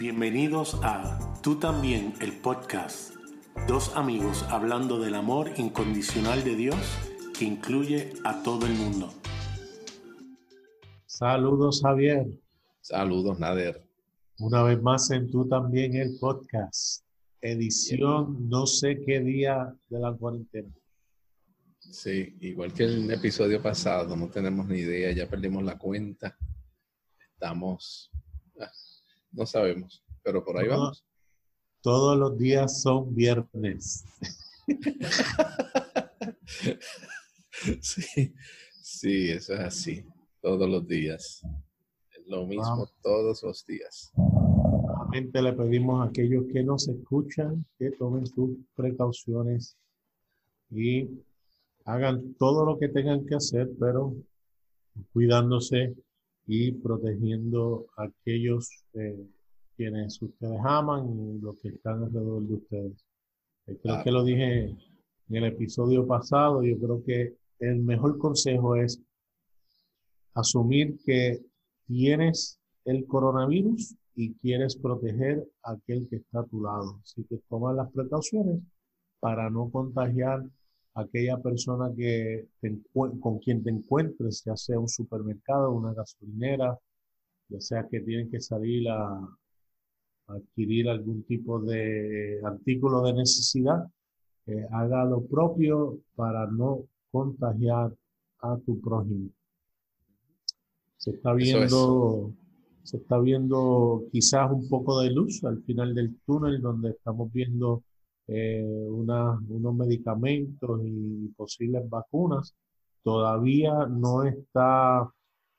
Bienvenidos a Tú también, el podcast. Dos amigos hablando del amor incondicional de Dios que incluye a todo el mundo. Saludos, Javier. Saludos, Nader. Una vez más en Tú también, el podcast. Edición no sé qué día de la cuarentena. Sí, igual que el episodio pasado, no tenemos ni idea, ya perdimos la cuenta. Estamos, ah, no sabemos, pero por ahí vamos. Todos los días son viernes. sí, sí, eso es así, todos los días. Lo mismo todos los días. Nuevamente le pedimos a aquellos que nos escuchan que tomen sus precauciones y hagan todo lo que tengan que hacer, pero cuidándose y protegiendo a aquellos eh, quienes ustedes aman y los que están alrededor de ustedes. Eh, creo que lo dije en el episodio pasado, yo creo que el mejor consejo es asumir que tienes el coronavirus y quieres proteger a aquel que está a tu lado. Así que toma las precauciones para no contagiar aquella persona que con quien te encuentres, ya sea un supermercado, una gasolinera, ya sea que tienen que salir a, adquirir algún tipo de artículo de necesidad, haga lo propio para no contagiar a tu prójimo. Se está viendo, se está viendo quizás un poco de luz al final del túnel donde estamos viendo eh, unos medicamentos y posibles vacunas. Todavía no está,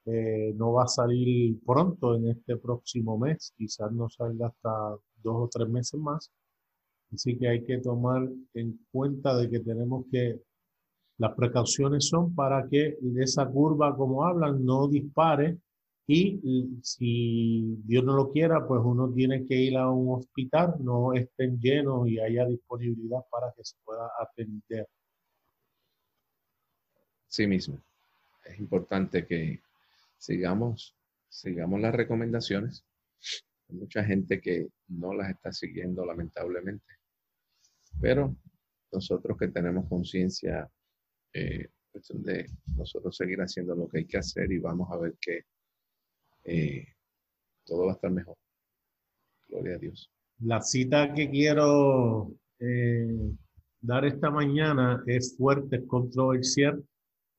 eh, no va a salir pronto en este próximo mes, quizás no salga hasta dos o tres meses más. Así que hay que tomar en cuenta de que tenemos que, las precauciones son para que esa curva, como hablan, no dispare y si Dios no lo quiera, pues uno tiene que ir a un hospital, no estén llenos y haya disponibilidad para que se pueda atender. Sí mismo. Es importante que sigamos, sigamos las recomendaciones. Hay mucha gente que no las está siguiendo, lamentablemente. Pero nosotros que tenemos conciencia, eh, cuestión de nosotros seguir haciendo lo que hay que hacer y vamos a ver qué eh, todo va a estar mejor. Gloria a Dios. La cita que quiero eh, dar esta mañana es fuerte, es controversial,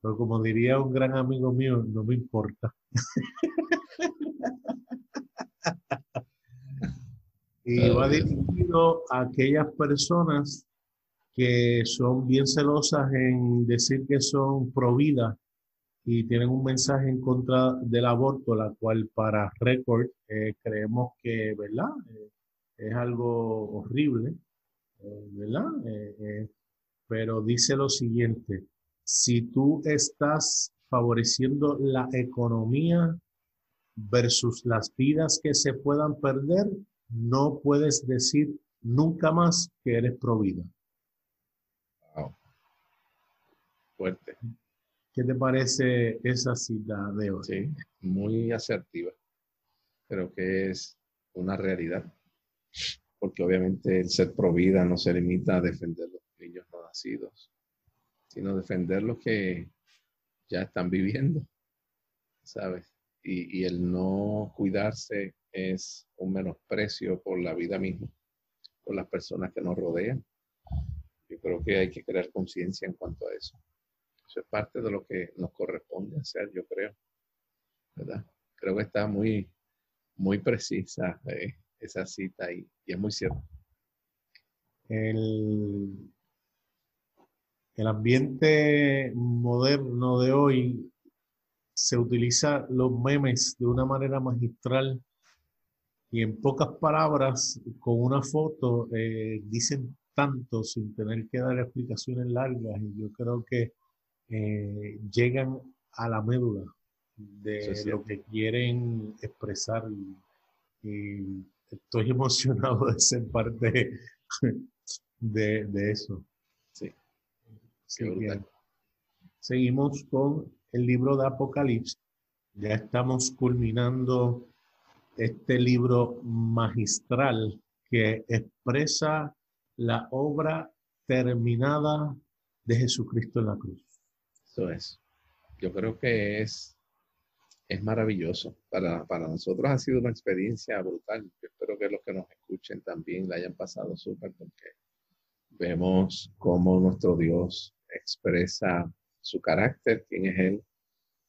pero como diría un gran amigo mío, no me importa. y va dirigido a aquellas personas que son bien celosas en decir que son pro vida y tienen un mensaje en contra del aborto, la cual para récord eh, creemos que, ¿verdad? Eh, es algo horrible, eh, ¿verdad? pero dice lo siguiente, si tú estás favoreciendo la economía versus las vidas que se puedan perder, no puedes decir nunca más que eres pro vida. Wow. Fuerte. ¿Qué te parece esa cita de hoy? Sí, muy asertiva. Creo que es una realidad. Porque obviamente el ser provida no se limita a defender los niños no nacidos, sino defender los que ya están viviendo, ¿sabes? Y, y el no cuidarse es un menosprecio por la vida misma, por las personas que nos rodean. Yo creo que hay que crear conciencia en cuanto a eso. Eso es parte de lo que nos corresponde hacer, yo creo. ¿Verdad? Creo que está muy, muy precisa eh, esa cita y, y, es muy cierto. El, el ambiente moderno de hoy se utiliza los memes de una manera magistral y en pocas palabras, con una foto, eh, dicen tanto sin tener que dar explicaciones largas y yo creo que eh, llegan a la médula de lo que quieren expresar y, estoy emocionado de ser parte de, eso. Sí. seguimos con el libro de Apocalipsis. Ya estamos culminando este libro magistral que expresa la obra terminada de Jesucristo en la cruz. Eso es. Yo creo que es, es maravilloso. Para, para nosotros ha sido una experiencia brutal. Yo espero que los que nos escuchen también la hayan pasado súper porque vemos cómo nuestro Dios expresa su carácter, quién es Él,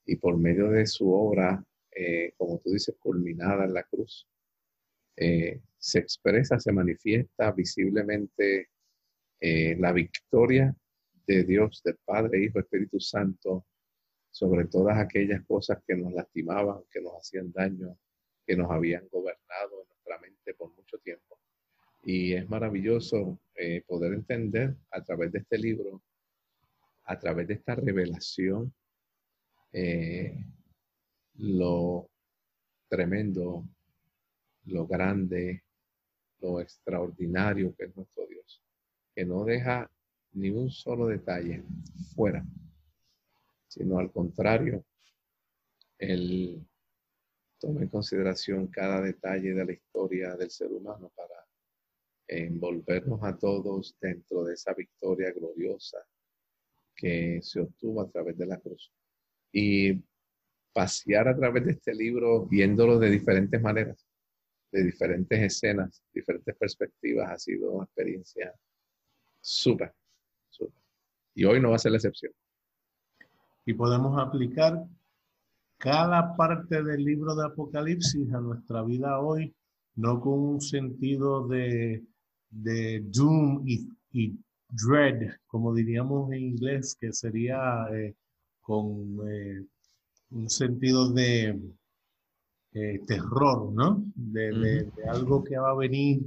y por medio de su obra, eh, como tú dices, culminada en la cruz, eh, se expresa, se manifiesta visiblemente eh, la victoria de Dios, del Padre, Hijo, Espíritu Santo, sobre todas aquellas cosas que nos lastimaban, que nos hacían daño, que nos habían gobernado en nuestra mente por mucho tiempo. Y es maravilloso poder entender a través de este libro, a través de esta revelación, eh, lo tremendo, lo grande, lo extraordinario que es nuestro Dios, que no deja ni un solo detalle fuera, sino al contrario, Él toma en consideración cada detalle de la historia del ser humano para envolvernos a todos dentro de esa victoria gloriosa que se obtuvo a través de la cruz. Y pasear a través de este libro viéndolo de diferentes maneras, de diferentes escenas, diferentes perspectivas, ha sido una experiencia súper, Y hoy no va a ser la excepción. Y podemos aplicar cada parte del libro de Apocalipsis a nuestra vida hoy, no con un sentido de, de doom y, dread, como diríamos en inglés, que sería eh, con eh, un sentido de eh, terror, ¿no? De, algo que va a venir,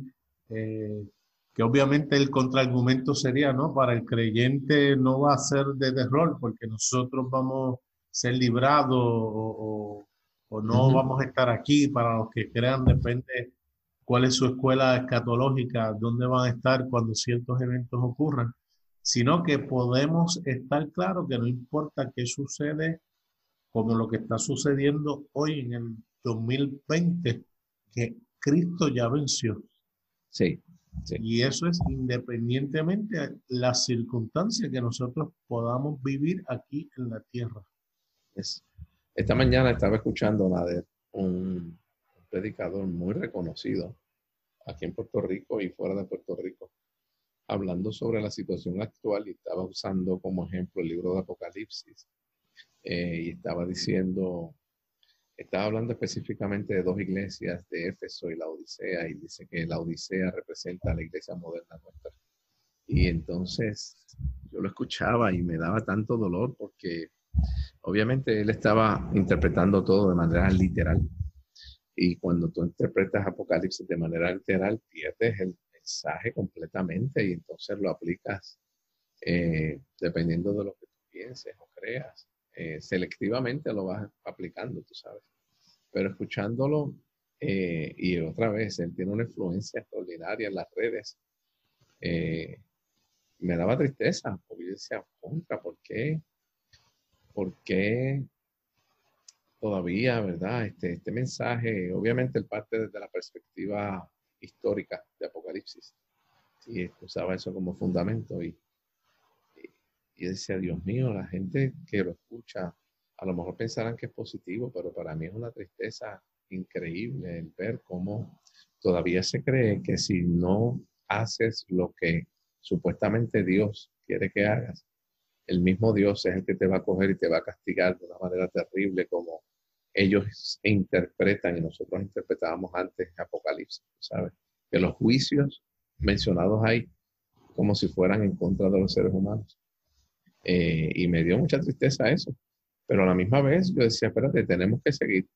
que obviamente el contraargumento sería, ¿no? Para el creyente no va a ser de terror, porque nosotros vamos a ser librados o, no vamos a estar aquí. Para los que crean, depende cuál es su escuela escatológica, dónde van a estar cuando ciertos eventos ocurran sino que podemos estar claros que no importa qué sucede, como lo que está sucediendo hoy en el 2020, que Cristo ya venció. Sí. Y eso es independientemente de las circunstancias que nosotros podamos vivir aquí en la tierra. Esta mañana estaba escuchando a de un predicador muy reconocido aquí en Puerto Rico y fuera de Puerto Rico, hablando sobre la situación actual y estaba usando como ejemplo el libro de Apocalipsis. Eh, y estaba diciendo, estaba hablando específicamente de dos iglesias, de Éfeso y la Odisea, y dice que la Odisea representa a la iglesia moderna nuestra. Y entonces yo lo escuchaba y me daba tanto dolor porque obviamente él estaba interpretando todo de manera literal. Y cuando tú interpretas Apocalipsis de manera literal, pierdes el, mensaje completamente y entonces lo aplicas eh, dependiendo de lo que tú pienses o creas. Eh, selectivamente lo vas aplicando, tú sabes. Pero escuchándolo, eh, y otra vez, él tiene una influencia extraordinaria en las redes. me daba tristeza, porque yo decía, contra, ¿por qué? ¿Por qué todavía, verdad? Este, este mensaje, obviamente, el parte desde la perspectiva histórica de Apocalipsis. Y usaba eso como fundamento y, y, decía, Dios mío, la gente que lo escucha, a lo mejor pensarán que es positivo, pero para mí es una tristeza increíble el ver cómo todavía se cree que si no haces lo que supuestamente Dios quiere que hagas, el mismo Dios es el que te va a coger y te va a castigar de una manera terrible como ellos interpretan y nosotros interpretábamos antes Apocalipsis, ¿sabes? Que los juicios mencionados ahí como si fueran en contra de los seres humanos. Eh, y me dio mucha tristeza eso. Pero a la misma vez yo decía, espérate, tenemos que seguir.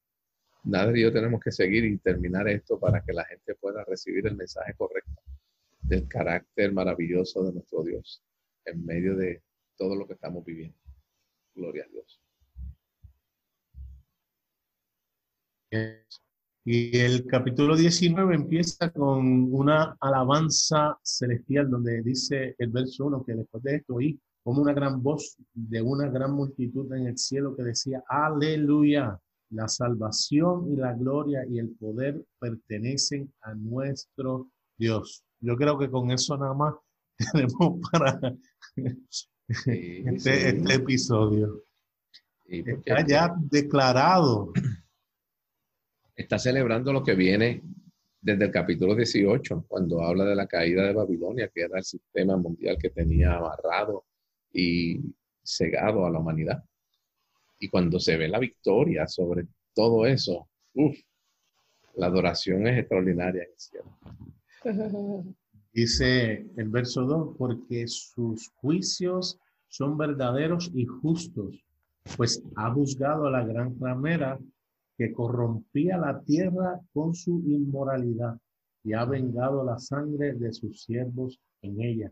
Nada y yo tenemos que seguir y terminar esto para que la gente pueda recibir el mensaje correcto del carácter maravilloso de nuestro Dios en medio de todo lo que estamos viviendo. Gloria a Dios. Y el capítulo 19 empieza con una alabanza celestial donde dice el verso 1 que después de esto oí como una gran voz de una gran multitud en el cielo que decía, aleluya, la salvación y la gloria y el poder pertenecen a nuestro Dios. Yo creo que con eso nada más tenemos para este, este, episodio. Está ya declarado. Está celebrando lo que viene desde el capítulo 18, cuando habla de la caída de Babilonia, que era el sistema mundial que tenía amarrado y cegado a la humanidad. Y cuando se ve la victoria sobre todo eso, la adoración es extraordinaria. Dice el verso 2, porque sus juicios son verdaderos y justos, pues ha juzgado a la gran ramera que corrompía la tierra con su inmoralidad y ha vengado la sangre de sus siervos en ella.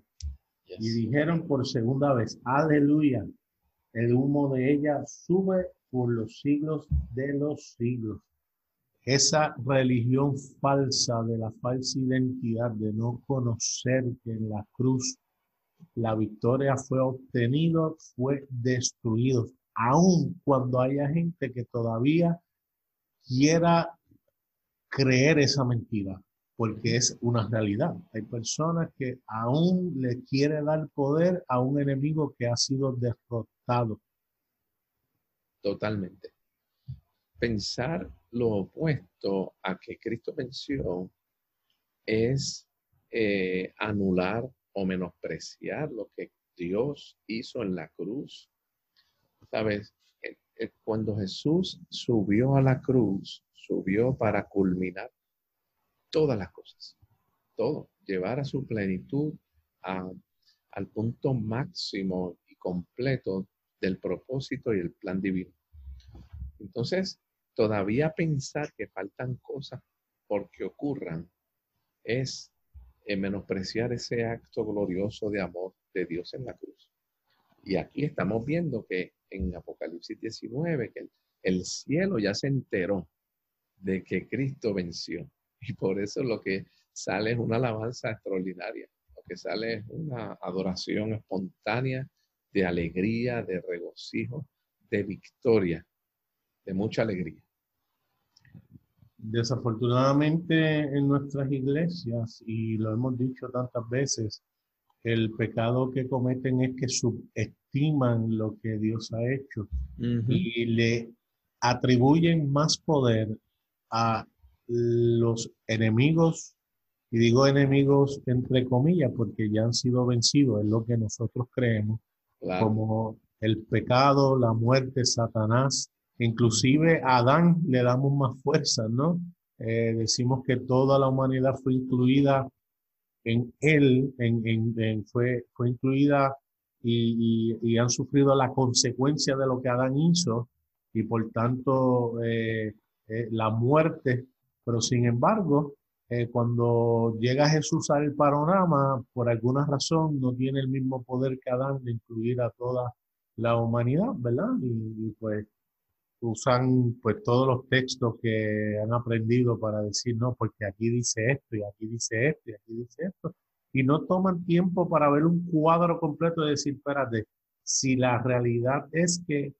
Y dijeron por segunda vez, aleluya, el humo de ella sube por los siglos de los siglos. Esa religión falsa de la falsa identidad, de no conocer que en la cruz la victoria fue obtenida, fue destruido. Aun cuando haya gente que todavía quiera creer esa mentira, porque es una realidad. Hay personas que aún le quieren dar poder a un enemigo que ha sido derrotado. Totalmente. Pensar lo opuesto a que Cristo venció es eh, anular o menospreciar lo que Dios hizo en la cruz. ¿Sabes? cuando Jesús subió a la cruz, subió para culminar todas las cosas, todo, llevar a su plenitud al punto máximo y completo del propósito y el plan divino. Entonces, todavía pensar que faltan cosas porque ocurran es eh, menospreciar ese acto glorioso de amor de Dios en la cruz. Y aquí estamos viendo que en Apocalipsis 19, que el, cielo ya se enteró de que Cristo venció. Y por eso lo que sale es una alabanza extraordinaria. Lo que sale es una adoración espontánea de alegría, de regocijo, de victoria, de mucha alegría. Desafortunadamente en nuestras iglesias, y lo hemos dicho tantas veces, el pecado que cometen es que subestiman lo que Dios ha hecho y le atribuyen más poder a los enemigos, y digo enemigos entre comillas porque ya han sido vencidos, es lo que nosotros creemos, como el pecado, la muerte, Satanás, inclusive a Adán le damos más fuerza, ¿no? Eh, decimos que toda la humanidad fue incluida en él, en, fue, fue incluida y, han sufrido la consecuencia de lo que Adán hizo y por tanto eh, eh, la muerte. Pero sin embargo, eh, cuando llega Jesús al panorama, por alguna razón no tiene el mismo poder que Adán de incluir a toda la humanidad, ¿verdad? y pues usan pues todos los textos que han aprendido para decir, no, porque aquí dice esto y aquí dice esto y aquí dice esto, y no toman tiempo para ver un cuadro completo y decir, espérate, si la realidad es que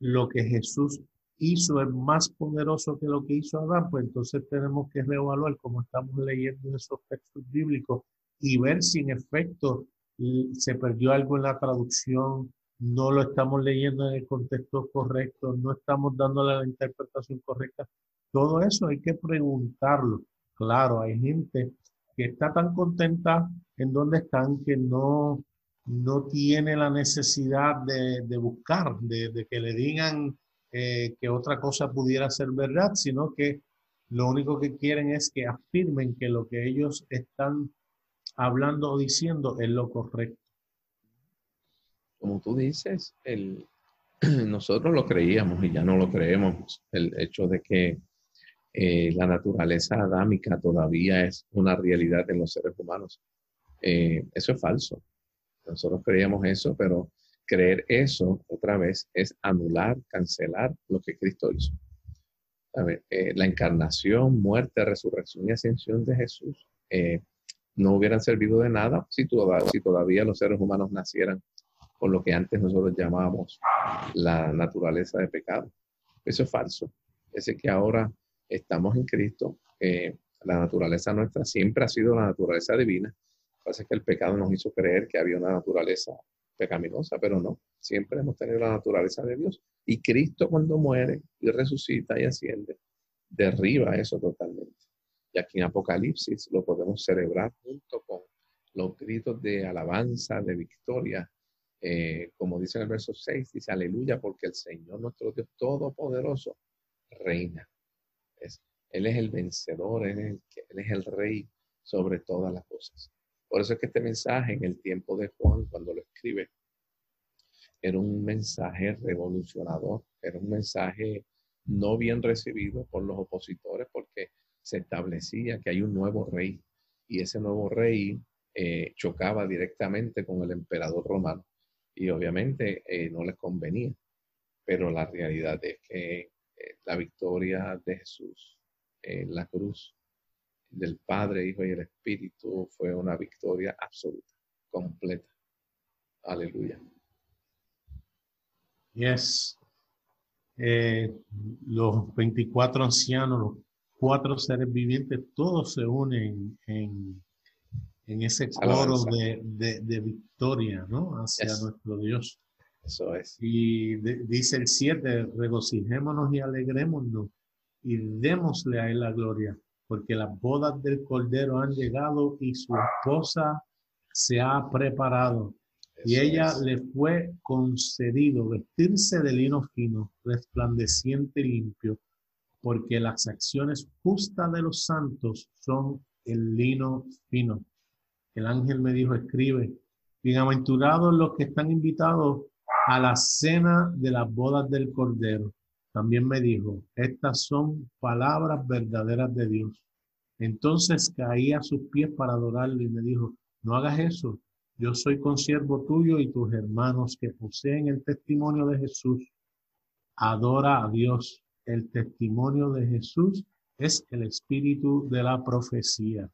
lo que Jesús hizo es más poderoso que lo que hizo Adán, pues entonces tenemos que reevaluar cómo estamos leyendo esos textos bíblicos y ver si en efecto se perdió algo en la traducción, no lo estamos leyendo en el contexto correcto, no estamos dándole la interpretación correcta. Todo eso hay que preguntarlo. Claro, hay gente que está tan contenta en donde están que no, no tiene la necesidad de, buscar, de, que le digan eh, que otra cosa pudiera ser verdad, sino que lo único que quieren es que afirmen que lo que ellos están hablando o diciendo es lo correcto como tú dices, el, nosotros lo creíamos y ya no lo creemos. El hecho de que eh, la naturaleza adámica todavía es una realidad en los seres humanos. Eh, eso es falso. Nosotros creíamos eso, pero creer eso otra vez es anular, cancelar lo que Cristo hizo. Eh, la encarnación, muerte, resurrección y ascensión de Jesús no hubieran servido de nada si, todavía los seres humanos nacieran con lo que antes nosotros llamábamos la naturaleza de pecado. Eso es falso. Es que ahora estamos en Cristo. la naturaleza nuestra siempre ha sido la naturaleza divina. Parece que el pecado nos hizo creer que había una naturaleza pecaminosa, pero no. Siempre hemos tenido la naturaleza de Dios. Y Cristo cuando muere y resucita y asciende, derriba eso totalmente. Y aquí en Apocalipsis lo podemos celebrar junto con los gritos de alabanza, de victoria. Eh, como dice en el verso 6, dice aleluya, porque el Señor nuestro Dios Todopoderoso reina. Es, él es el vencedor, él él es el rey sobre todas las cosas. Por eso es que este mensaje en el tiempo de Juan, cuando lo escribe, era un mensaje revolucionador, era un mensaje no bien recibido por los opositores porque se establecía que hay un nuevo rey y ese nuevo rey eh, chocaba directamente con el emperador romano y obviamente eh, no les convenía. Pero la realidad es que eh, la victoria de Jesús en la cruz del Padre, Hijo y el Espíritu fue una victoria absoluta, completa. Aleluya. Yes. Eh, los 24 ancianos, los cuatro seres vivientes, todos se unen en, en ese coro de, de, victoria, ¿no? Hacia nuestro Dios. Eso es. Y dice el 7, regocijémonos y alegrémonos y démosle a Él la gloria porque las bodas del Cordero han llegado y su esposa se ha preparado. y ella le fue concedido vestirse de lino fino, resplandeciente y limpio, porque las acciones justas de los santos son el lino fino. El ángel me dijo, escribe, bienaventurados los que están invitados a la cena de las bodas del Cordero. También me dijo, estas son palabras verdaderas de Dios. Entonces caí a sus pies para adorarle y me dijo, no hagas eso, yo soy consiervo tuyo y tus hermanos que poseen el testimonio de Jesús. Adora a Dios. El testimonio de Jesús es el espíritu de la profecía.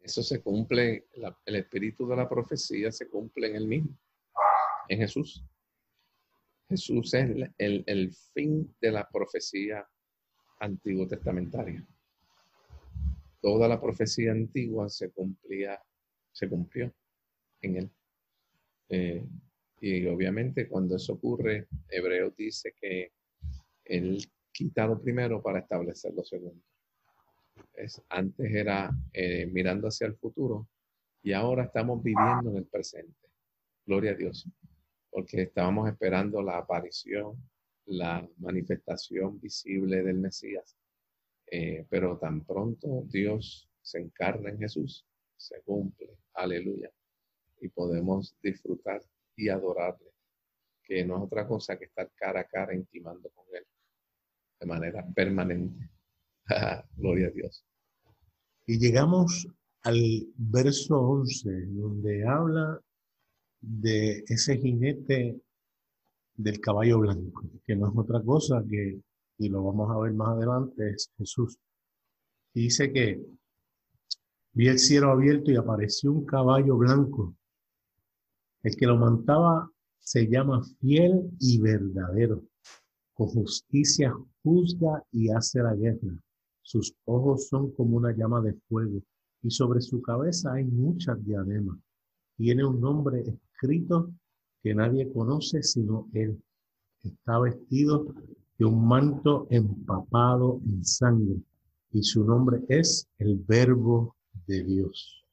Eso se cumple, el espíritu de la profecía se cumple en el mismo, en Jesús. Jesús es el, fin de la profecía antiguo testamentaria. Toda la profecía antigua se cumplía, se cumplió en él. Eh, y obviamente cuando eso ocurre, Hebreo dice que él quita lo primero para establecer lo segundo. Es, antes era eh, mirando hacia el futuro y ahora estamos viviendo en el presente. Gloria a Dios porque estábamos esperando la aparición, la manifestación visible del Mesías. Eh, pero tan pronto Dios se encarna en Jesús, se cumple, aleluya, y podemos disfrutar y adorarle, que no es otra cosa que estar cara a cara intimando con Él de manera permanente. Gloria a Dios. Y llegamos al verso 11, donde habla de ese jinete del caballo blanco, que no es otra cosa que, y lo vamos a ver más adelante, es Jesús. dice que vi el cielo abierto y apareció un caballo blanco. El que lo montaba se llama fiel y verdadero. Con justicia juzga y hace la guerra. Sus ojos son como una llama de fuego y sobre su cabeza hay muchas diademas. Tiene un nombre escrito que nadie conoce sino Él. Está vestido de un manto empapado en sangre y su nombre es el Verbo de Dios.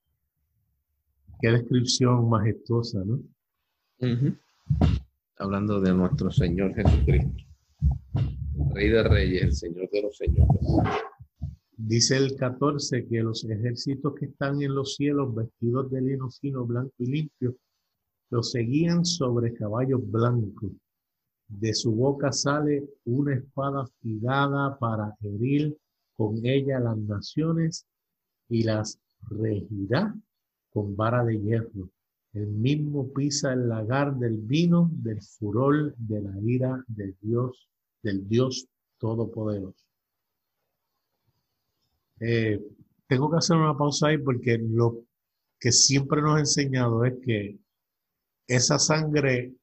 Qué descripción majestuosa, ¿no? Hablando de nuestro Señor Jesucristo, Rey de Reyes, el Señor de los Señores. Dice el 14 que los ejércitos que están en los cielos vestidos de lino fino, blanco y limpio, los seguían sobre caballos blancos. De su boca sale una espada afilada para herir con ella las naciones y las regirá con vara de hierro. El mismo pisa el lagar del vino del furor de la ira de Dios, del Dios Todopoderoso. Eh, tengo que hacer una pausa ahí porque lo que siempre nos ha enseñado es que esa sangre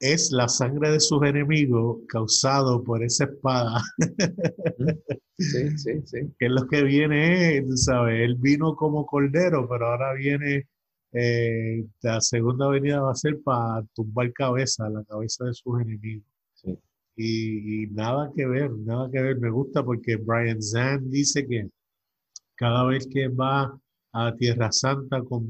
es la sangre de sus enemigos causado por esa espada. Sí, sí, sí. que es lo que viene, tú sabes, él vino como cordero, pero ahora viene, eh, la segunda venida va a ser para tumbar cabeza, la cabeza de sus enemigos. Sí. Y, y nada que ver, nada que ver. Me gusta porque Brian Zan dice que cada vez que va a Tierra Santa con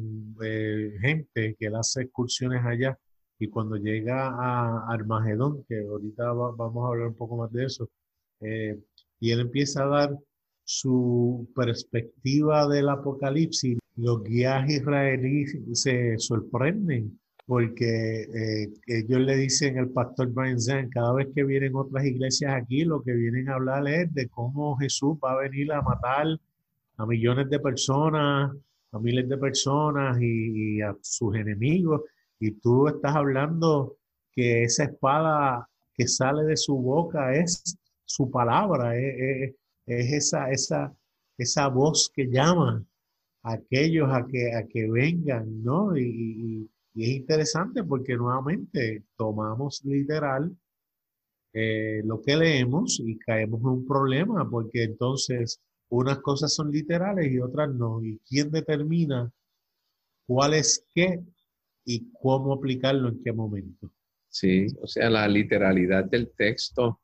eh, gente, que él hace excursiones allá, y cuando llega a Armagedón, que ahorita va- vamos a hablar un poco más de eso, eh, y él empieza a dar su perspectiva del apocalipsis, los guías israelíes se sorprenden porque eh, ellos le dicen al pastor Brian Zahn, cada vez que vienen otras iglesias aquí, lo que vienen a hablar es de cómo Jesús va a venir a matar a millones de personas, a miles de personas y, a sus enemigos. Y tú estás hablando que esa espada que sale de su boca es su palabra, es, es- es esa, esa, esa voz que llama a aquellos a que, a que vengan, ¿no? Y es interesante porque nuevamente tomamos literal eh, lo que leemos y caemos en un problema porque entonces unas cosas son literales y otras no. ¿Y quién determina cuál es qué y cómo aplicarlo en qué momento? Sí, o sea, la literalidad del texto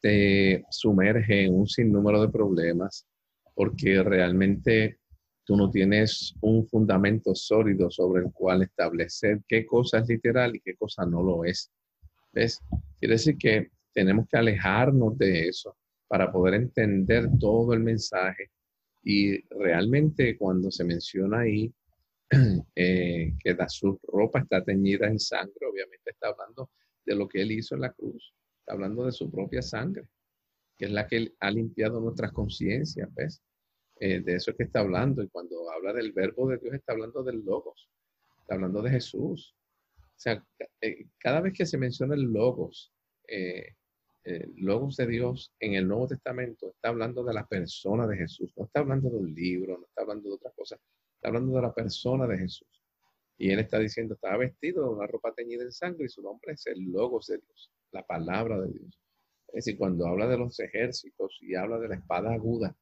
te sumerge en un sinnúmero de problemas porque realmente tú no tienes un fundamento sólido sobre el cual establecer qué cosa es literal y qué cosa no lo es. ¿Ves? Quiere decir que tenemos que alejarnos de eso para poder entender todo el mensaje. Y realmente cuando se menciona ahí eh, que la, su ropa está teñida en sangre, obviamente está hablando de lo que él hizo en la cruz, está hablando de su propia sangre, que es la que ha limpiado nuestras conciencias, ¿ves? Eh, de eso es que está hablando. Y cuando habla del verbo de Dios, está hablando del logos, está hablando de Jesús. O sea, eh, cada vez que se menciona el logos, eh, logos de Dios en el Nuevo Testamento, está hablando de la persona de Jesús, no está hablando de un libro, no está hablando de otra cosa, está hablando de la persona de Jesús. Y él está diciendo, estaba vestido de una ropa teñida en sangre y su nombre es el Logos de Dios, la palabra de Dios. Es decir, cuando habla de los ejércitos y habla de la espada aguda,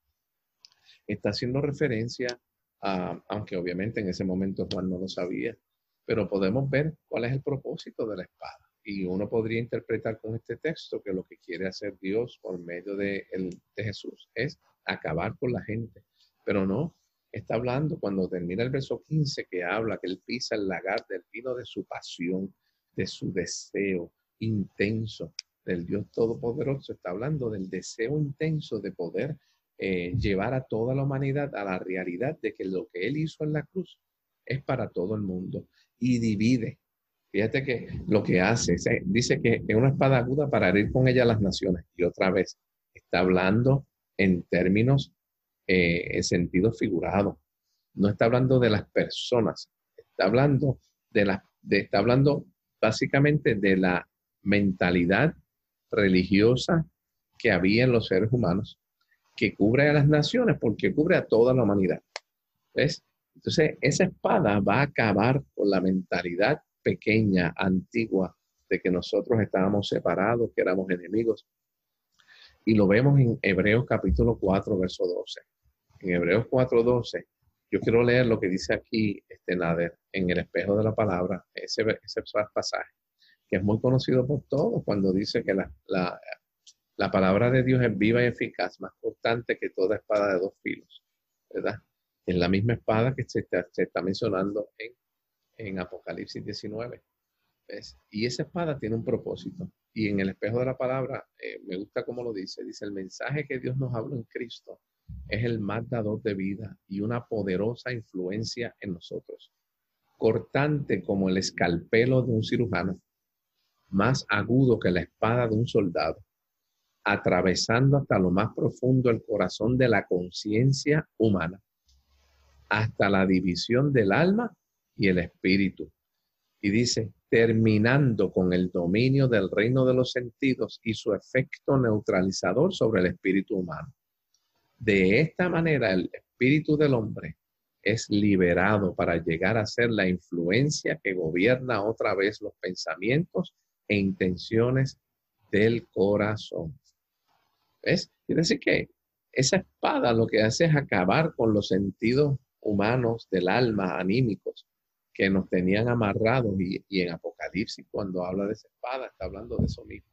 está haciendo referencia a, aunque obviamente en ese momento Juan no lo sabía, pero podemos ver cuál es el propósito de la espada. Y uno podría interpretar con este texto que lo que quiere hacer Dios por medio de, el, de Jesús es acabar con la gente. Pero no, está hablando cuando termina el verso 15 que habla que él pisa el lagar del vino de su pasión, de su deseo intenso del Dios Todopoderoso. Está hablando del deseo intenso de poder eh, llevar a toda la humanidad a la realidad de que lo que él hizo en la cruz es para todo el mundo y divide. Fíjate que lo que hace, dice que es una espada aguda para herir con ella las naciones. Y otra vez, está hablando en términos, eh, en sentido figurado. No está hablando de las personas, está hablando de la, de, está hablando básicamente de la mentalidad religiosa que había en los seres humanos, que cubre a las naciones porque cubre a toda la humanidad. ¿Ves? Entonces, esa espada va a acabar con la mentalidad pequeña, antigua, de que nosotros estábamos separados, que éramos enemigos. Y lo vemos en Hebreos capítulo 4, verso 12. En Hebreos 4, 12, yo quiero leer lo que dice aquí este Nader en el espejo de la palabra, ese, ese pasaje, que es muy conocido por todos cuando dice que la, la, la palabra de Dios es viva y eficaz, más constante que toda espada de dos filos, ¿verdad? Es la misma espada que se se está mencionando en, en Apocalipsis 19. ¿ves? Y esa espada tiene un propósito. Y en el espejo de la palabra, eh, me gusta cómo lo dice, dice, el mensaje que Dios nos habló en Cristo es el más dador de vida y una poderosa influencia en nosotros, cortante como el escalpelo de un cirujano, más agudo que la espada de un soldado, atravesando hasta lo más profundo el corazón de la conciencia humana hasta la división del alma y el espíritu. Y dice, terminando con el dominio del reino de los sentidos y su efecto neutralizador sobre el espíritu humano. De esta manera, el espíritu del hombre es liberado para llegar a ser la influencia que gobierna otra vez los pensamientos e intenciones del corazón. ¿Ves? Quiere decir que esa espada lo que hace es acabar con los sentidos humanos del alma, anímicos, que nos tenían amarrados. Y, y en Apocalipsis, cuando habla de esa espada, está hablando de eso mismo.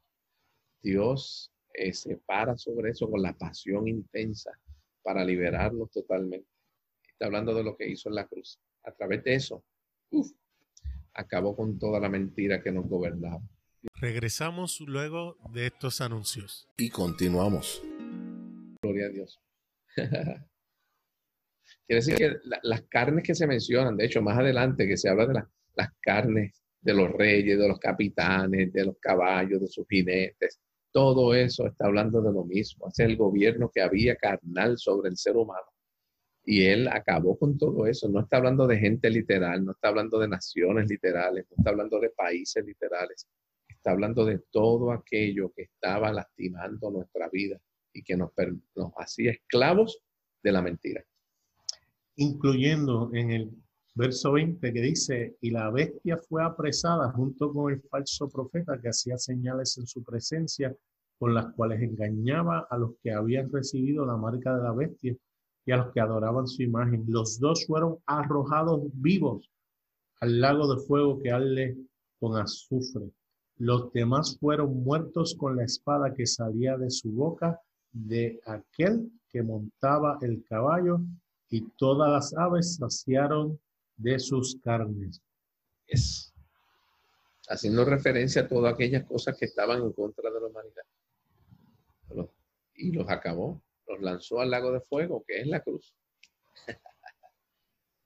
Dios eh, se para sobre eso con la pasión intensa para liberarnos totalmente. Está hablando de lo que hizo en la cruz. A través de eso, acabó con toda la mentira que nos gobernaba. Regresamos luego de estos anuncios. Y continuamos. Gloria a Dios. Quiere decir que las carnes que se mencionan, de hecho, más adelante que se habla de las carnes de los reyes, de los capitanes, de los caballos, de sus jinetes, todo eso está hablando de lo mismo. Es el gobierno que había carnal sobre el ser humano. Y él acabó con todo eso. No está hablando de gente literal, no está hablando de naciones literales, no está hablando de países literales. Está hablando de todo aquello que estaba lastimando nuestra vida y que nos, nos hacía esclavos de la mentira. Incluyendo en el verso 20 que dice, y la bestia fue apresada junto con el falso profeta que hacía señales en su presencia, con las cuales engañaba a los que habían recibido la marca de la bestia y a los que adoraban su imagen. Los dos fueron arrojados vivos al lago de fuego que arde con azufre. Los demás fueron muertos con la espada que salía de su boca de aquel que montaba el caballo y todas las aves saciaron de sus carnes. Es haciendo referencia a todas aquellas cosas que estaban en contra de la humanidad. y los acabó, los lanzó al lago de fuego, que es la cruz.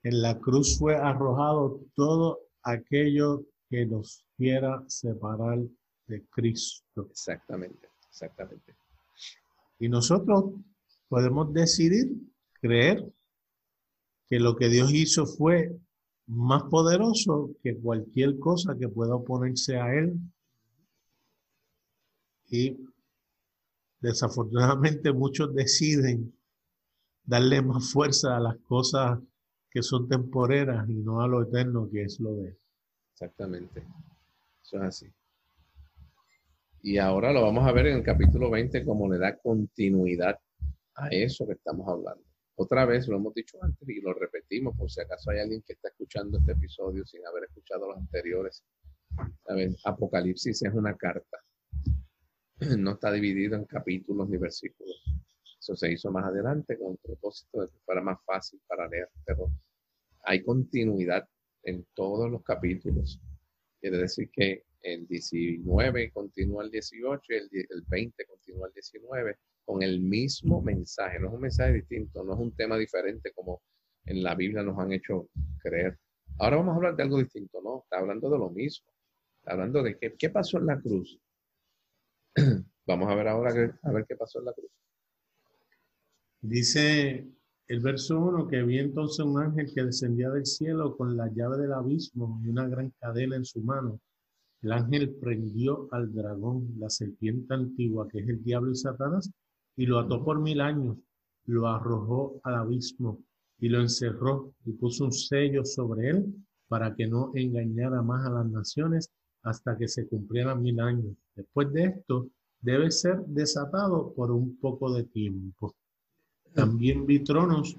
en la cruz fue arrojado todo aquello que nos quiera separar de Cristo. Exactamente, exactamente. Y nosotros podemos decidir creer que lo que Dios hizo fue más poderoso que cualquier cosa que pueda oponerse a Él. Y desafortunadamente muchos deciden darle más fuerza a las cosas que son temporeras y no a lo eterno que es lo de Él. Exactamente. Eso es así. Y ahora lo vamos a ver en el capítulo 20 como le da continuidad a eso que estamos hablando. Otra vez lo hemos dicho antes y lo repetimos por si acaso hay alguien que está escuchando este episodio sin haber escuchado los anteriores. Apocalipsis es una carta. No está dividido en capítulos ni versículos. Eso se hizo más adelante con el propósito de que fuera más fácil para leer, pero hay continuidad en todos los capítulos. Quiere decir que el 19 continúa el 18 y el, el 20 continúa el 19 con el mismo mensaje. No es un mensaje distinto, no es un tema diferente como en la Biblia nos han hecho creer. Ahora vamos a hablar de algo distinto, ¿no? Está hablando de lo mismo. Está hablando de qué, qué pasó en la cruz. vamos a ver ahora a ver qué pasó en la cruz. Dice el verso 1 que vi entonces un ángel que descendía del cielo con la llave del abismo y una gran cadena en su mano. El ángel prendió al dragón, la serpiente antigua, que es el diablo y Satanás, y lo ató por mil años, lo arrojó al abismo y lo encerró y puso un sello sobre él para que no engañara más a las naciones hasta que se cumplieran mil años. Después de esto, debe ser desatado por un poco de tiempo. También vi tronos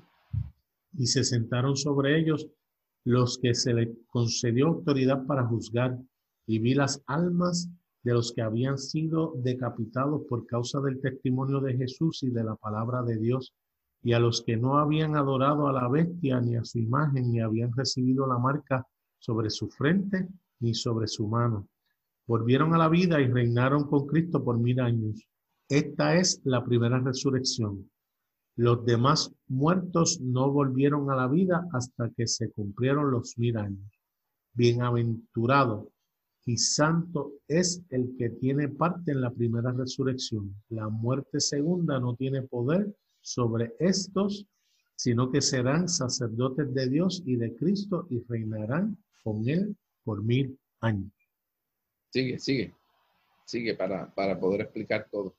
y se sentaron sobre ellos los que se le concedió autoridad para juzgar, y vi las almas de los que habían sido decapitados por causa del testimonio de Jesús y de la palabra de Dios, y a los que no habían adorado a la bestia ni a su imagen, ni habían recibido la marca sobre su frente ni sobre su mano. Volvieron a la vida y reinaron con Cristo por mil años. Esta es la primera resurrección. Los demás muertos no volvieron a la vida hasta que se cumplieron los mil años. Bienaventurado y santo es el que tiene parte en la primera resurrección. La muerte segunda no tiene poder sobre estos, sino que serán sacerdotes de Dios y de Cristo y reinarán con él por mil años. Sigue, sigue, sigue para, para poder explicar todo.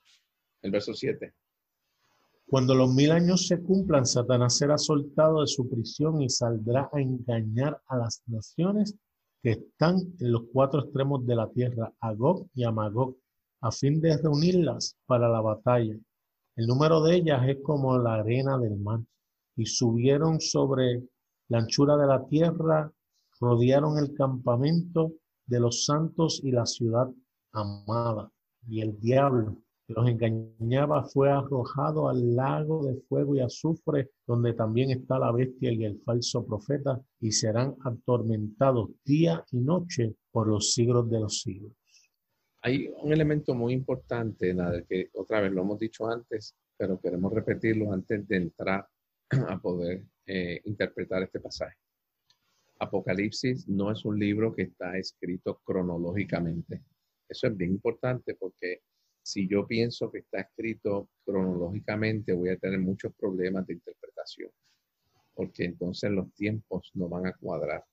El verso 7. Cuando los mil años se cumplan, Satanás será soltado de su prisión y saldrá a engañar a las naciones que están en los cuatro extremos de la tierra, a y a a fin de reunirlas para la batalla. El número de ellas es como la arena del mar. Y subieron sobre la anchura de la tierra, rodearon el campamento de los santos y la ciudad amada. Y el diablo los engañaba fue arrojado al lago de fuego y azufre, donde también está la bestia y el falso profeta, y serán atormentados día y noche por los siglos de los siglos. Hay un elemento muy importante, nada, que otra vez lo hemos dicho antes, pero queremos repetirlo antes de entrar a poder eh, interpretar este pasaje. Apocalipsis no es un libro que está escrito cronológicamente. Eso es bien importante porque si yo pienso que está escrito cronológicamente, voy a tener muchos problemas de interpretación, porque entonces los tiempos no van a cuadrar.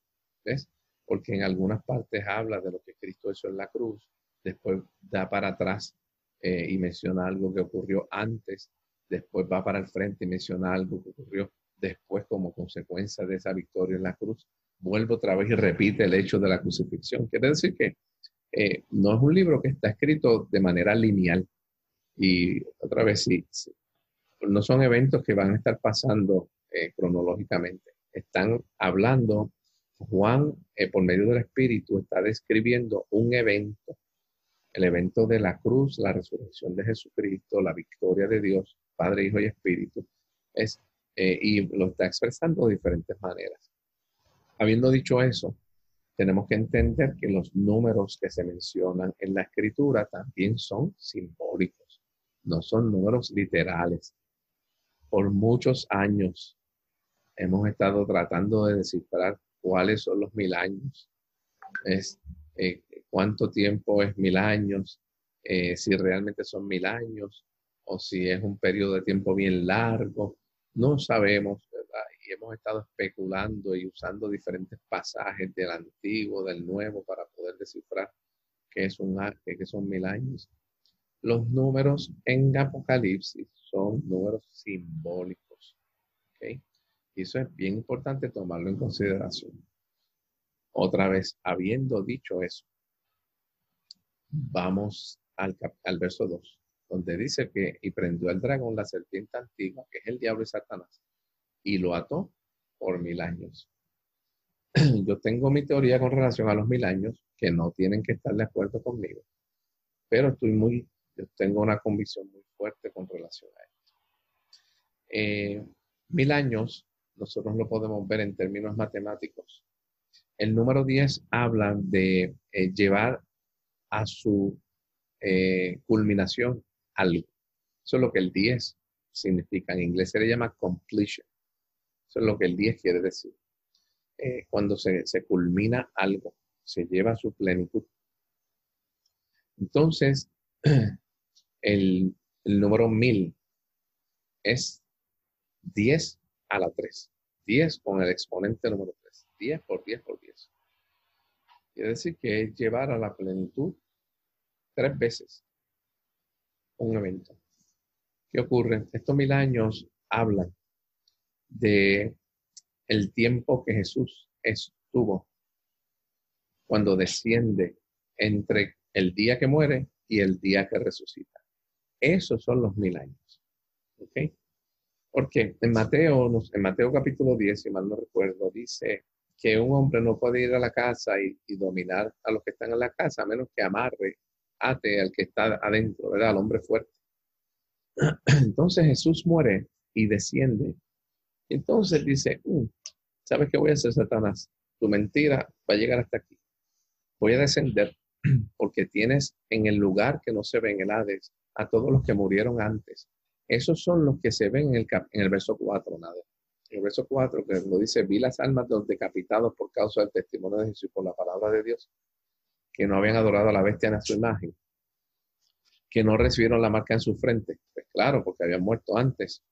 ¿Ves? Porque en algunas partes habla de lo que Cristo hizo en la cruz, después da para atrás eh, y menciona algo que ocurrió antes, después va para el frente y menciona algo que ocurrió después como consecuencia de esa victoria en la cruz. Vuelve otra vez y repite el hecho de la crucifixión. Quiere decir que eh, no es un libro que está escrito de manera lineal. Y otra vez, sí, no son eventos que van a estar pasando eh, cronológicamente. Están hablando, Juan, eh, por medio del Espíritu, está describiendo un evento, el evento de la cruz, la resurrección de Jesucristo, la victoria de Dios, Padre, Hijo y Espíritu, es, y lo está expresando de diferentes maneras. Habiendo dicho eso, tenemos que entender que los números que se mencionan en la escritura también son simbólicos, no son números literales. Por muchos años hemos estado tratando de descifrar cuáles son los mil años, es, eh, cuánto tiempo es mil años, eh, si realmente son mil años o si es un periodo de tiempo bien largo. No sabemos hemos estado especulando y usando diferentes pasajes del antiguo, del nuevo, para poder descifrar qué es un qué son mil años. Los números en Apocalipsis son números simbólicos. Y eso es bien importante tomarlo en consideración. Otra vez, habiendo dicho eso, vamos al, al verso 2, donde dice que y prendió al dragón la serpiente antigua, que es el diablo y Satanás, y lo ató por mil años. Yo tengo mi teoría con relación a los mil años, que no tienen que estar de acuerdo conmigo, pero estoy muy, yo tengo una convicción muy fuerte con relación a esto. Eh, mil años, nosotros lo podemos ver en términos matemáticos. El número 10 habla de eh, llevar a su eh, culminación algo. Eso es lo que el 10 significa. En inglés se le llama completion. Eso es lo que el 10 quiere decir. Eh, cuando se, culmina algo, se lleva a su plenitud. Entonces, el, el número 1000 es 10 a la 3. 10 con el exponente número 3. 10 por 10 por 10. Quiere decir que es llevar a la plenitud tres veces un evento. ¿Qué ocurre? Estos mil años hablan de el tiempo que Jesús estuvo cuando desciende entre el día que muere y el día que resucita. Esos son los mil años. ¿Ok? Porque en Mateo, en Mateo capítulo 10, si mal no recuerdo, dice que un hombre no puede ir a la casa y, y, dominar a los que están en la casa, a menos que amarre, ate al que está adentro, ¿verdad? Al hombre fuerte. Entonces Jesús muere y desciende entonces dice, mm, ¿sabes qué voy a hacer, Satanás? Tu mentira va a llegar hasta aquí. Voy a descender porque tienes en el lugar que no se ve en el Hades a todos los que murieron antes. Esos son los que se ven en el, en el verso 4, nada. En el verso 4, que lo dice, vi las almas de los decapitados por causa del testimonio de Jesús y por la palabra de Dios, que no habían adorado a la bestia en su imagen, que no recibieron la marca en su frente. Pues claro, porque habían muerto antes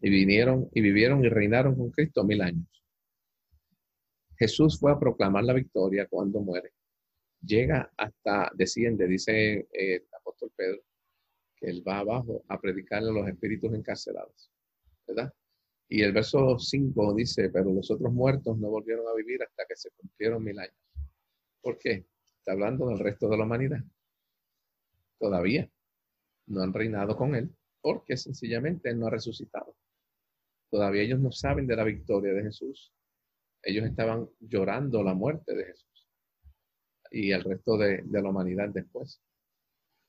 y vinieron y vivieron y reinaron con Cristo mil años. Jesús fue a proclamar la victoria cuando muere. Llega hasta, desciende, dice eh, el apóstol Pedro, que él va abajo a predicarle a los espíritus encarcelados. ¿Verdad? Y el verso 5 dice, pero los otros muertos no volvieron a vivir hasta que se cumplieron mil años. ¿Por qué? Está hablando del resto de la humanidad. Todavía no han reinado con él porque sencillamente él no ha resucitado. Todavía ellos no saben de la victoria de Jesús. Ellos estaban llorando la muerte de Jesús y el resto de, la humanidad después.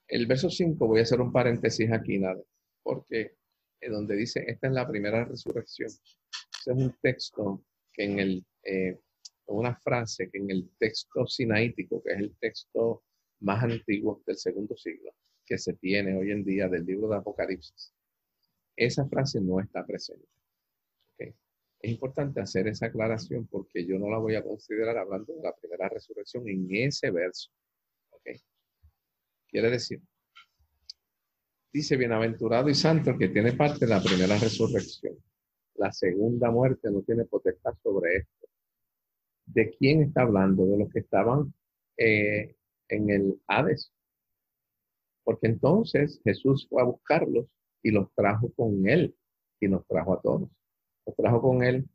El verso 5, voy a hacer un paréntesis aquí, nada, porque es donde dice, esta es la primera resurrección. Es un texto que en el, eh, una frase que en el texto sinaítico, que es el texto más antiguo del segundo siglo, que se tiene hoy en día del libro de Apocalipsis, esa frase no está presente. Es importante hacer esa aclaración porque yo no la voy a considerar hablando de la primera resurrección en ese verso. Quiere decir, dice bienaventurado y santo que tiene parte de la primera resurrección. La segunda muerte no tiene potestad sobre esto. ¿De quién está hablando? De los que estaban eh, en el Hades. Porque entonces Jesús fue a buscarlos y los trajo con él y nos trajo a todos. Trajo con él,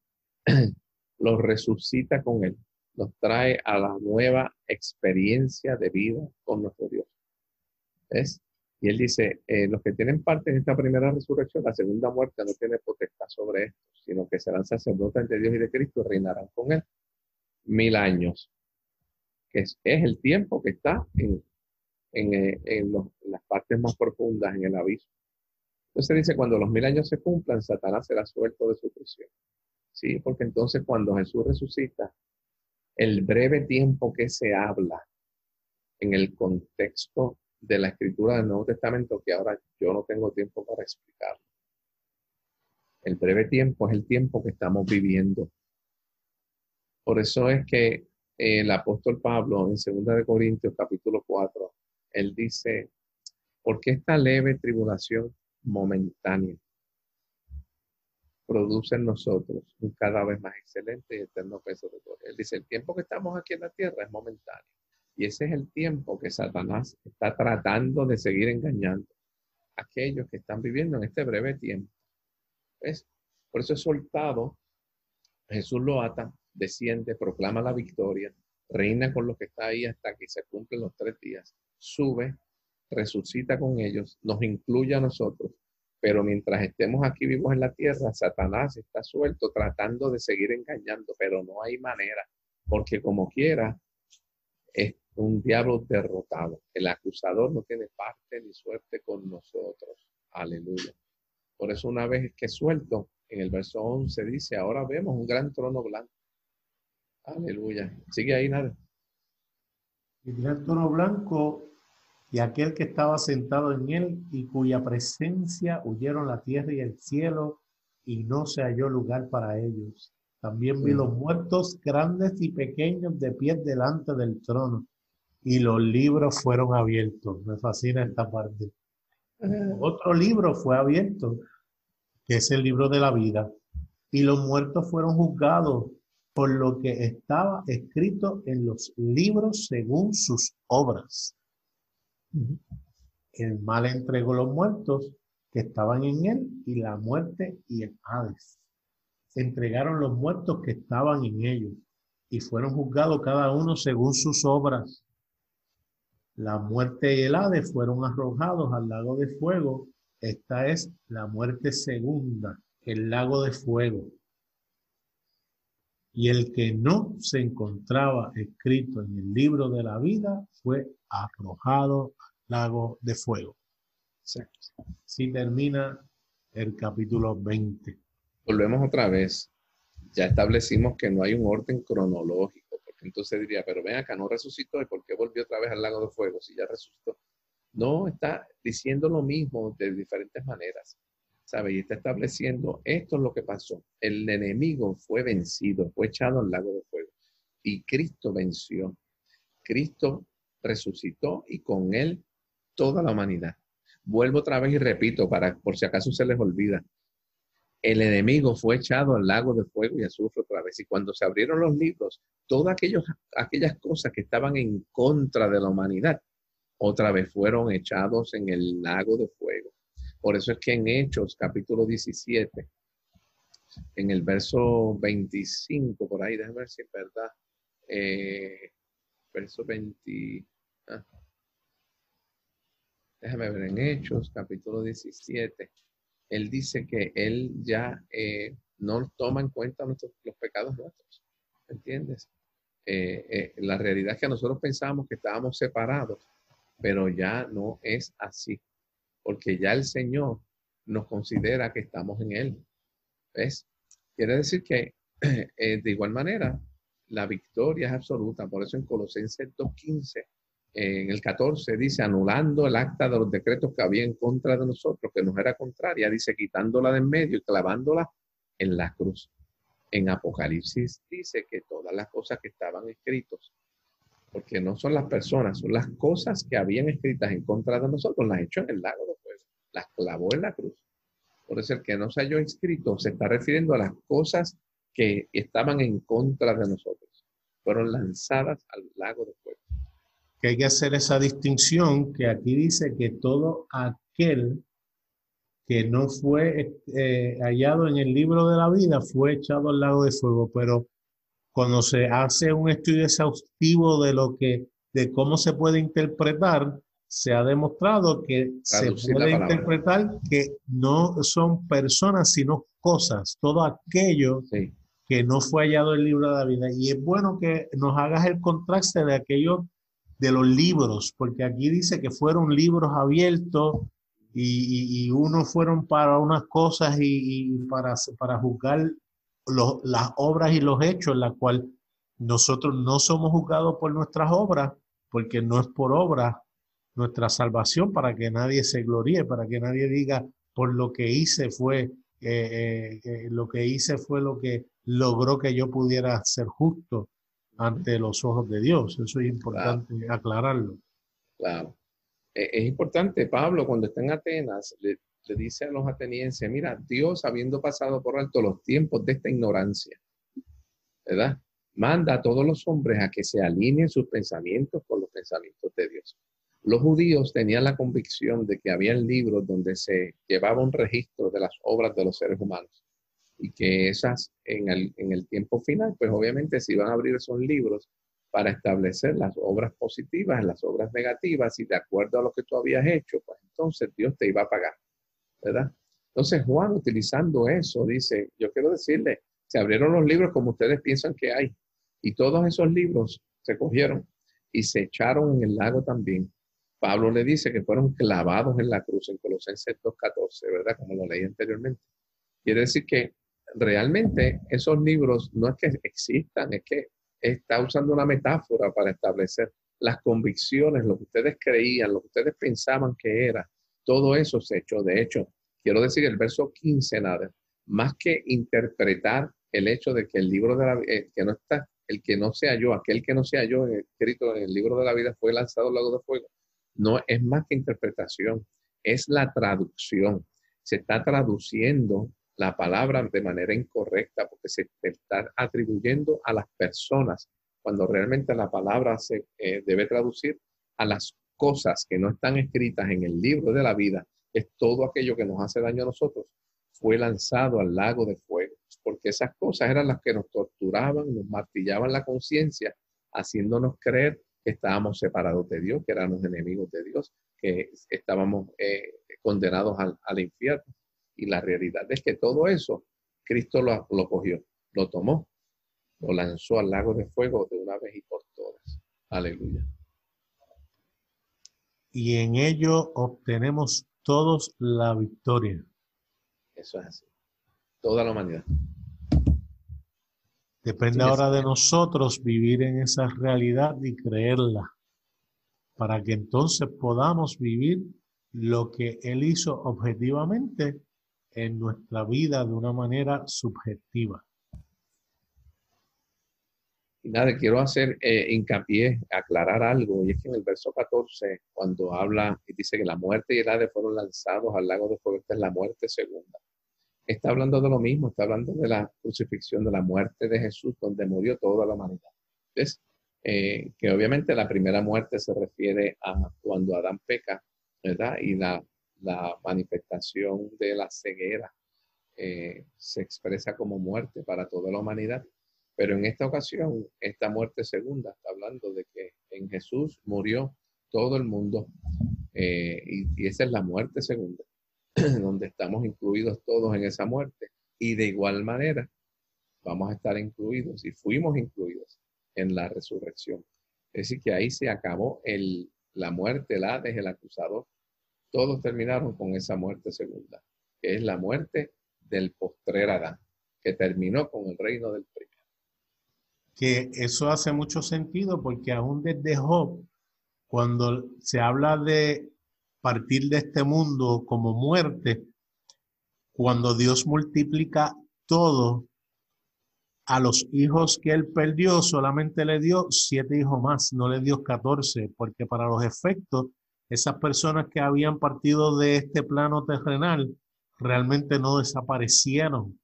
los resucita con él, los trae a la nueva experiencia de vida con nuestro Dios. ¿Es? Y él dice, eh, los que tienen parte en esta primera resurrección, la segunda muerte no tiene potestad sobre esto, sino que serán sacerdotes de Dios y de Cristo y reinarán con él mil años, que es, el tiempo que está en, eh, en, las partes más profundas, en el abismo. Entonces dice, cuando los mil años se cumplan, Satanás será suelto de su prisión. Sí, porque entonces cuando Jesús resucita, el breve tiempo que se habla en el contexto de la escritura del Nuevo Testamento que ahora yo no tengo tiempo para explicarlo. El breve tiempo es el tiempo que estamos viviendo. Por eso es que el apóstol Pablo en 2 de Corintios capítulo 4, él dice, porque esta leve tribulación momentánea produce en nosotros un cada vez más excelente y eterno peso de gloria. Él dice, el tiempo que estamos aquí en la tierra es momentáneo. Y ese es el tiempo que Satanás está tratando de seguir engañando a aquellos que están viviendo en este breve tiempo. ¿Ves? Por eso es soltado, Jesús lo ata, desciende, proclama la victoria, reina con lo que está ahí hasta que se cumplen los tres días, sube, resucita con ellos, nos incluye a nosotros, pero mientras estemos aquí vivos en la tierra, Satanás está suelto tratando de seguir engañando, pero no hay manera, porque como quiera, es un diablo derrotado. El acusador no tiene parte ni suerte con nosotros. Aleluya. Por eso una vez que suelto, en el verso 11 dice, ahora vemos un gran trono blanco. Aleluya. Sigue ahí, nada. El gran trono blanco y aquel que estaba sentado en él y cuya presencia huyeron la tierra y el cielo y no se halló lugar para ellos. También vi los muertos grandes y pequeños de pie delante del trono y los libros fueron abiertos. Me fascina esta parte. Otro libro fue abierto, que es el libro de la vida. Y los muertos fueron juzgados por lo que estaba escrito en los libros según sus obras. El mal entregó los muertos que estaban en él y la muerte y el Hades. Entregaron los muertos que estaban en ellos y fueron juzgados cada uno según sus obras. La muerte y el Hades fueron arrojados al lago de fuego. Esta es la muerte segunda, el lago de fuego. Y el que no se encontraba escrito en el libro de la vida fue arrojado al lago de fuego. Si termina el capítulo 20. Volvemos otra vez. Ya establecimos que no hay un orden cronológico entonces diría, pero ven acá, no resucitó, ¿y por qué volvió otra vez al lago de fuego si ya resucitó? No, está diciendo lo mismo de diferentes maneras, Y está estableciendo, esto es lo que pasó. El enemigo fue vencido, fue echado al lago de fuego y Cristo venció. Cristo resucitó y con él toda la humanidad. Vuelvo otra vez y repito, para por si acaso se les olvida el enemigo fue echado al lago de fuego y azufre otra vez. Y cuando se abrieron los libros, todas aquellas cosas que estaban en contra de la humanidad, otra vez fueron echados en el lago de fuego. Por eso es que en Hechos capítulo 17, en el verso 25, por ahí, déjame ver si es verdad, eh, verso 20. Ah. Déjame ver en Hechos, capítulo 17. Él dice que él ya eh, no toma en cuenta los pecados nuestros. ¿Entiendes? Eh, la realidad es que nosotros pensábamos que estábamos separados, pero ya no es así, porque ya el Señor nos considera que estamos en Él. ¿Ves? Quiere decir que de igual manera la victoria es absoluta. Por eso en Colosenses 2.15, en el 14, dice, anulando el acta de los decretos que había en contra de nosotros, que nos era contraria, dice, quitándola de en medio y clavándola en la cruz. En Apocalipsis dice que todas las cosas que estaban escritas, porque no son las personas, son las cosas que habían escritas en contra de nosotros, las echó en el lago de fuego, las clavó en la cruz. Por eso el que no se halló inscrito se está refiriendo a las cosas que estaban en contra de nosotros. Fueron lanzadas al lago de fuego. Que hay que hacer esa distinción que aquí dice que todo aquel que no fue eh, hallado en el libro de la vida fue echado al lago de fuego, pero cuando se hace un estudio exhaustivo de lo que, de cómo se puede interpretar, se ha demostrado que se puede interpretar que no son personas, sino cosas, todo aquello que no fue hallado en el libro de la vida. Y es bueno que nos hagas el contraste de aquello de los libros, porque aquí dice que fueron libros abiertos y, y, unos fueron para unas cosas y, para, para juzgar las obras y los hechos, en la cual nosotros no somos juzgados por nuestras obras, porque no es por obras nuestra salvación, para que nadie se gloríe, para que nadie diga, por lo que hice fue, eh, eh, lo que hice fue lo que logró que yo pudiera ser justo ante los ojos de Dios. Eso es importante aclararlo. Claro. E, es importante, Pablo, cuando está en Atenas, le, dice a los atenienses, mira, Dios, habiendo pasado por alto los tiempos de esta ignorancia, ¿verdad? Manda a todos los hombres a que se alineen sus pensamientos con los pensamientos de Dios. Los judíos tenían la convicción de que había libros donde se llevaba un registro de las obras de los seres humanos y que esas en el, en el tiempo final, pues obviamente se iban a abrir esos libros para establecer las obras positivas, las obras negativas, y de acuerdo a lo que tú habías hecho, pues entonces Dios te iba a pagar, ¿verdad? Entonces Juan, utilizando eso, dice, yo quiero decirle, se abrieron los libros como ustedes piensan que hay, y todos esos libros se cogieron y se echaron en el lago también. Pablo le dice que fueron clavados en la cruz en Colosenses 2.14, ¿verdad? Como lo leí anteriormente. Quiere decir que realmente esos libros no es que existan, es que está usando una metáfora para establecer las convicciones, lo que ustedes creían, lo que ustedes pensaban que era. Todo eso se echó. De hecho, quiero decir el verso 15, nada, más que interpretar el hecho de que el libro de la eh, que no está, el que no se halló, aquel que no se halló escrito en el libro de la vida fue lanzado al lago de fuego. No es más que interpretación, es la traducción. Se está traduciendo la palabra de manera incorrecta porque se está atribuyendo a las personas cuando realmente la palabra se eh, debe traducir a las cosas que no están escritas en el libro de la vida, es todo aquello que nos hace daño a nosotros, fue lanzado al lago de fuego, porque esas cosas eran las que nos torturaban, nos martillaban la conciencia, haciéndonos creer que estábamos separados de Dios, que éramos enemigos de Dios, que estábamos eh, condenados al, infierno. Y la realidad es que todo eso, Cristo lo cogió, lo tomó, lo lanzó al lago de fuego de una vez y por todas. Aleluya. Y en ello obtenemos todos la victoria. Eso es así. Toda la humanidad. Depende ahora de nosotros vivir en esa realidad y creerla, para que entonces podamos vivir lo que Él hizo objetivamente en nuestra vida de una manera subjetiva. Y nada, quiero hacer eh, hincapié, aclarar algo, y es que en el verso 14, cuando habla y dice que la muerte y el Hades fueron lanzados al lago de fuego, esta es la muerte segunda. Está hablando de lo mismo, está hablando de la crucifixión, de la muerte de Jesús, donde murió toda la humanidad. ¿Ves? Eh, que obviamente la primera muerte se refiere a cuando Adán peca, ¿verdad? Y la la manifestación de la ceguera eh, se expresa como muerte para toda la humanidad. Pero en esta ocasión, esta muerte segunda está hablando de que en Jesús murió todo el mundo eh, y, esa es la muerte segunda, donde estamos incluidos todos en esa muerte. Y de igual manera, vamos a estar incluidos y fuimos incluidos en la resurrección. Es decir, que ahí se acabó la muerte, el Hades, el acusador. Todos terminaron con esa muerte segunda, que es la muerte del postrer Adán, que terminó con el reino del primero. Que eso hace mucho sentido porque aún desde Job, cuando se habla de partir de este mundo como muerte, cuando Dios multiplica todo, a los hijos que él perdió solamente le dio siete hijos más, no le dio catorce, porque para los efectos, esas personas que habían partido de este plano terrenal realmente no desaparecieron.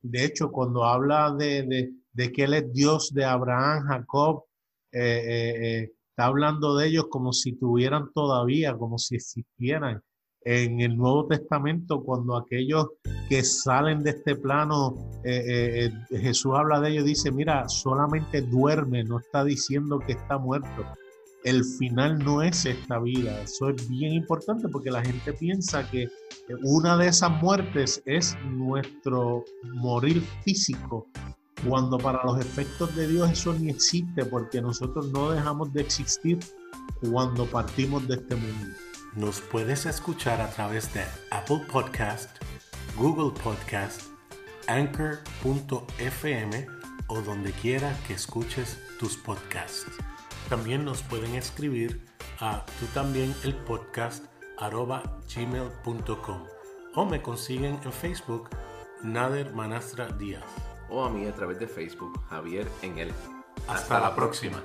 De hecho, cuando habla de, que él es Dios de Abraham, Jacob, eh, eh, eh, está hablando de ellos como si tuvieran todavía, como si existieran en el Nuevo Testamento, cuando aquellos que salen de este plano, Jesús habla de ellos, dice, mira, solamente duerme, no está diciendo que está muerto. El final no es esta vida. Eso es bien importante porque la gente piensa que una de esas muertes es nuestro morir físico, cuando para los efectos de Dios eso ni existe porque nosotros no dejamos de existir cuando partimos de este mundo. Nos puedes escuchar a través de Apple Podcast, Google Podcast, Anchor.fm o donde quiera que escuches tus podcasts. También nos pueden escribir a tú también el podcast gmail.com o me consiguen en Facebook Nader Manastra Díaz o a mí a través de Facebook Javier en. Hasta, la próxima.